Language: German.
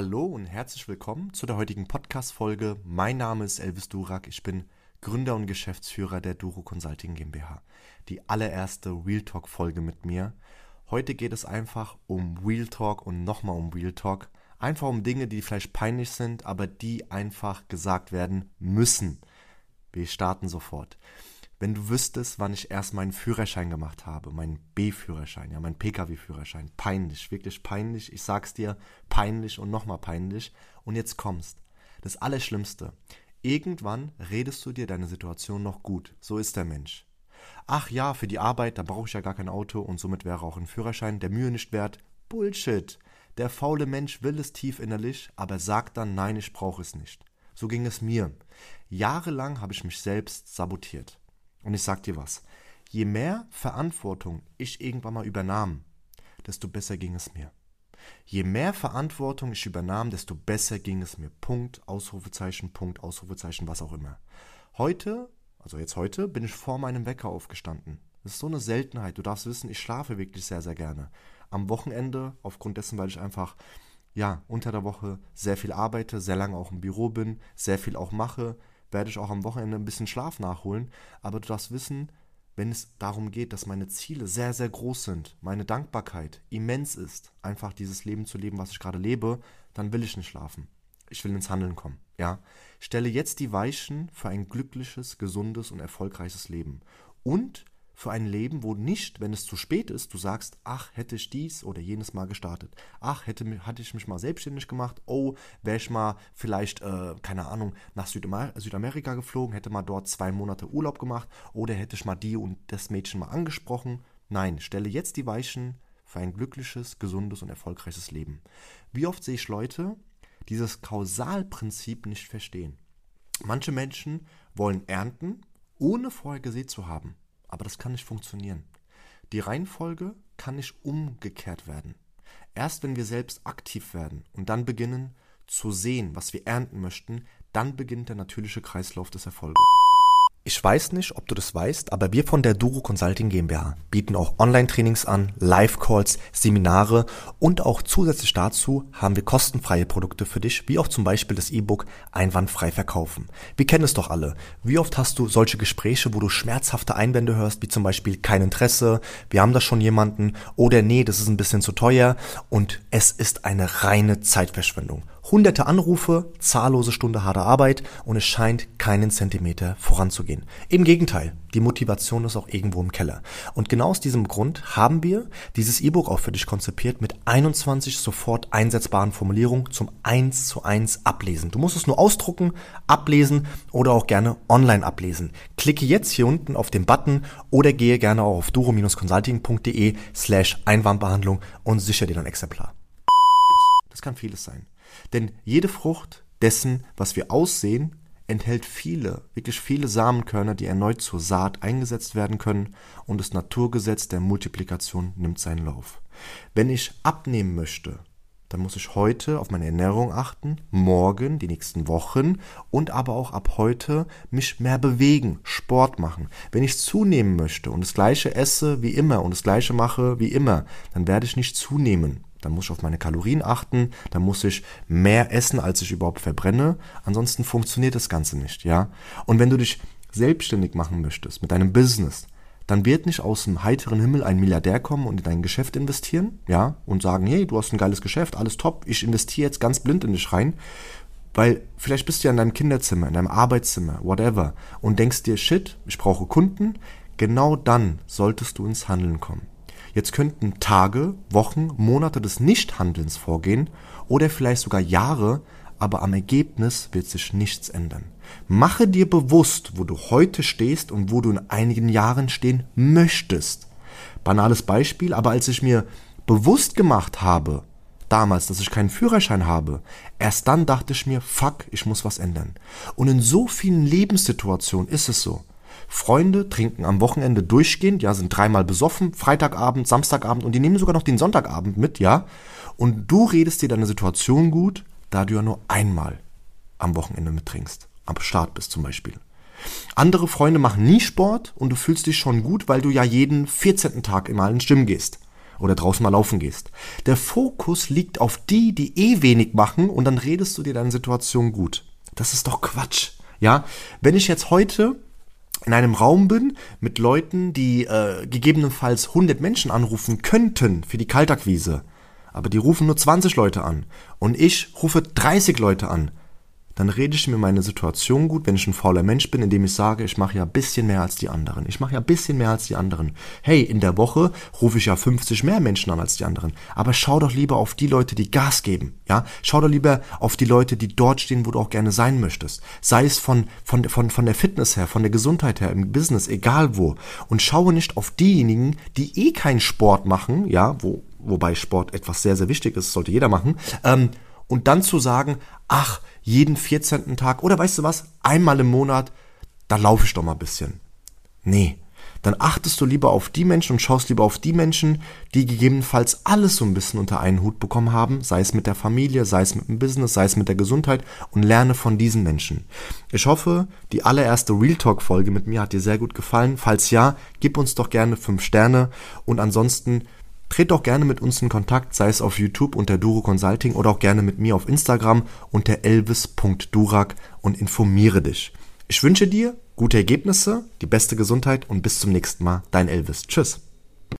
Hallo und herzlich willkommen zu der heutigen Podcast-Folge. Mein Name ist Elvis Durak. Ich bin Gründer und Geschäftsführer der Duro Consulting GmbH. Die allererste Real Talk-Folge mit mir. Heute geht es einfach um Real Talk und nochmal um Real Talk. Einfach um Dinge, die vielleicht peinlich sind, aber die einfach gesagt werden müssen. Wir starten sofort wenn du wüsstest, wann ich erst meinen Führerschein gemacht habe, meinen B-Führerschein, ja, meinen Pkw-Führerschein. Peinlich, wirklich peinlich. Ich sag's dir, peinlich und nochmal peinlich. Und jetzt kommst. Das Allerschlimmste. Irgendwann redest du dir deine Situation noch gut. So ist der Mensch. Ach ja, für die Arbeit, da brauche ich ja gar kein Auto und somit wäre auch ein Führerschein der Mühe nicht wert. Bullshit. Der faule Mensch will es tief innerlich, aber sagt dann, nein, ich brauche es nicht. So ging es mir. Jahrelang habe ich mich selbst sabotiert. Und ich sag dir was, je mehr Verantwortung ich irgendwann mal übernahm, desto besser ging es mir. Je mehr Verantwortung ich übernahm, desto besser ging es mir. Punkt, Ausrufezeichen, Punkt, Ausrufezeichen, was auch immer. Heute, also jetzt heute, bin ich vor meinem Wecker aufgestanden. Das ist so eine Seltenheit. Du darfst wissen, ich schlafe wirklich sehr, sehr gerne. Am Wochenende, aufgrund dessen, weil ich einfach, ja, unter der Woche sehr viel arbeite, sehr lange auch im Büro bin, sehr viel auch mache, werde ich auch am Wochenende ein bisschen Schlaf nachholen. Aber du darfst wissen, wenn es darum geht, dass meine Ziele sehr, sehr groß sind, meine Dankbarkeit immens ist, einfach dieses Leben zu leben, was ich gerade lebe, dann will ich nicht schlafen. Ich will ins Handeln kommen. Ja, stelle jetzt die Weichen für ein glückliches, gesundes und erfolgreiches Leben. Und für ein Leben, wo nicht, wenn es zu spät ist, du sagst, ach, hätte ich dies oder jenes mal gestartet. Ach, hätte, hatte ich mich mal selbstständig gemacht. Oh, wäre ich mal vielleicht, äh, keine Ahnung, nach Südamer Südamerika geflogen, hätte mal dort zwei Monate Urlaub gemacht oder hätte ich mal die und das Mädchen mal angesprochen. Nein, stelle jetzt die Weichen für ein glückliches, gesundes und erfolgreiches Leben. Wie oft sehe ich Leute, dieses Kausalprinzip nicht verstehen. Manche Menschen wollen ernten, ohne vorher gesät zu haben. Aber das kann nicht funktionieren. Die Reihenfolge kann nicht umgekehrt werden. Erst wenn wir selbst aktiv werden und dann beginnen zu sehen, was wir ernten möchten, dann beginnt der natürliche Kreislauf des Erfolges. Ich weiß nicht, ob du das weißt, aber wir von der Duro Consulting GmbH bieten auch Online-Trainings an, Live-Calls, Seminare und auch zusätzlich dazu haben wir kostenfreie Produkte für dich, wie auch zum Beispiel das E-Book Einwandfrei verkaufen. Wir kennen es doch alle. Wie oft hast du solche Gespräche, wo du schmerzhafte Einwände hörst, wie zum Beispiel kein Interesse, wir haben da schon jemanden oder nee, das ist ein bisschen zu teuer und es ist eine reine Zeitverschwendung. Hunderte Anrufe, zahllose Stunde harte Arbeit und es scheint keinen Zentimeter voranzugehen. Im Gegenteil, die Motivation ist auch irgendwo im Keller. Und genau aus diesem Grund haben wir dieses E-Book auch für dich konzipiert mit 21 sofort einsetzbaren Formulierungen zum 1 zu 1 Ablesen. Du musst es nur ausdrucken, ablesen oder auch gerne online ablesen. Klicke jetzt hier unten auf den Button oder gehe gerne auch auf duro-consulting.de slash Einwandbehandlung und sichere dir ein Exemplar. Das kann vieles sein. Denn jede Frucht dessen, was wir aussehen, enthält viele, wirklich viele Samenkörner, die erneut zur Saat eingesetzt werden können und das Naturgesetz der Multiplikation nimmt seinen Lauf. Wenn ich abnehmen möchte, dann muss ich heute auf meine Ernährung achten, morgen, die nächsten Wochen und aber auch ab heute mich mehr bewegen, Sport machen. Wenn ich zunehmen möchte und das gleiche esse wie immer und das gleiche mache wie immer, dann werde ich nicht zunehmen. Dann muss ich auf meine Kalorien achten, dann muss ich mehr essen, als ich überhaupt verbrenne. Ansonsten funktioniert das Ganze nicht, ja. Und wenn du dich selbstständig machen möchtest mit deinem Business, dann wird nicht aus dem heiteren Himmel ein Milliardär kommen und in dein Geschäft investieren, ja, und sagen, hey, du hast ein geiles Geschäft, alles top, ich investiere jetzt ganz blind in dich rein, weil vielleicht bist du ja in deinem Kinderzimmer, in deinem Arbeitszimmer, whatever, und denkst dir, shit, ich brauche Kunden, genau dann solltest du ins Handeln kommen. Jetzt könnten Tage, Wochen, Monate des Nichthandelns vorgehen oder vielleicht sogar Jahre, aber am Ergebnis wird sich nichts ändern. Mache dir bewusst, wo du heute stehst und wo du in einigen Jahren stehen möchtest. Banales Beispiel, aber als ich mir bewusst gemacht habe, damals, dass ich keinen Führerschein habe, erst dann dachte ich mir, fuck, ich muss was ändern. Und in so vielen Lebenssituationen ist es so. Freunde trinken am Wochenende durchgehend, ja, sind dreimal besoffen, Freitagabend, Samstagabend und die nehmen sogar noch den Sonntagabend mit, ja. Und du redest dir deine Situation gut, da du ja nur einmal am Wochenende mittrinkst. Am Start bist zum Beispiel. Andere Freunde machen nie Sport und du fühlst dich schon gut, weil du ja jeden 14. Tag immer ins Gym gehst. oder draußen mal laufen gehst. Der Fokus liegt auf die, die eh wenig machen und dann redest du dir deine Situation gut. Das ist doch Quatsch. Ja, wenn ich jetzt heute in einem Raum bin mit Leuten, die äh, gegebenenfalls 100 Menschen anrufen könnten für die Kaltakquise, aber die rufen nur 20 Leute an. Und ich rufe 30 Leute an, dann rede ich mir meine Situation gut, wenn ich ein fauler Mensch bin, indem ich sage, ich mache ja ein bisschen mehr als die anderen. Ich mache ja ein bisschen mehr als die anderen. Hey, in der Woche rufe ich ja 50 mehr Menschen an als die anderen. Aber schau doch lieber auf die Leute, die Gas geben. Ja, schau doch lieber auf die Leute, die dort stehen, wo du auch gerne sein möchtest. Sei es von, von, von, von der Fitness her, von der Gesundheit her, im Business, egal wo. Und schaue nicht auf diejenigen, die eh keinen Sport machen, ja, wo, wobei Sport etwas sehr, sehr wichtig ist, sollte jeder machen, ähm, und dann zu sagen, ach, jeden 14. Tag oder weißt du was, einmal im Monat, da laufe ich doch mal ein bisschen. Nee, dann achtest du lieber auf die Menschen und schaust lieber auf die Menschen, die gegebenenfalls alles so ein bisschen unter einen Hut bekommen haben, sei es mit der Familie, sei es mit dem Business, sei es mit der Gesundheit und lerne von diesen Menschen. Ich hoffe, die allererste Real Talk Folge mit mir hat dir sehr gut gefallen. Falls ja, gib uns doch gerne 5 Sterne und ansonsten Tret doch gerne mit uns in Kontakt, sei es auf YouTube unter Duro Consulting oder auch gerne mit mir auf Instagram unter elvis.durak und informiere dich. Ich wünsche dir gute Ergebnisse, die beste Gesundheit und bis zum nächsten Mal. Dein Elvis. Tschüss.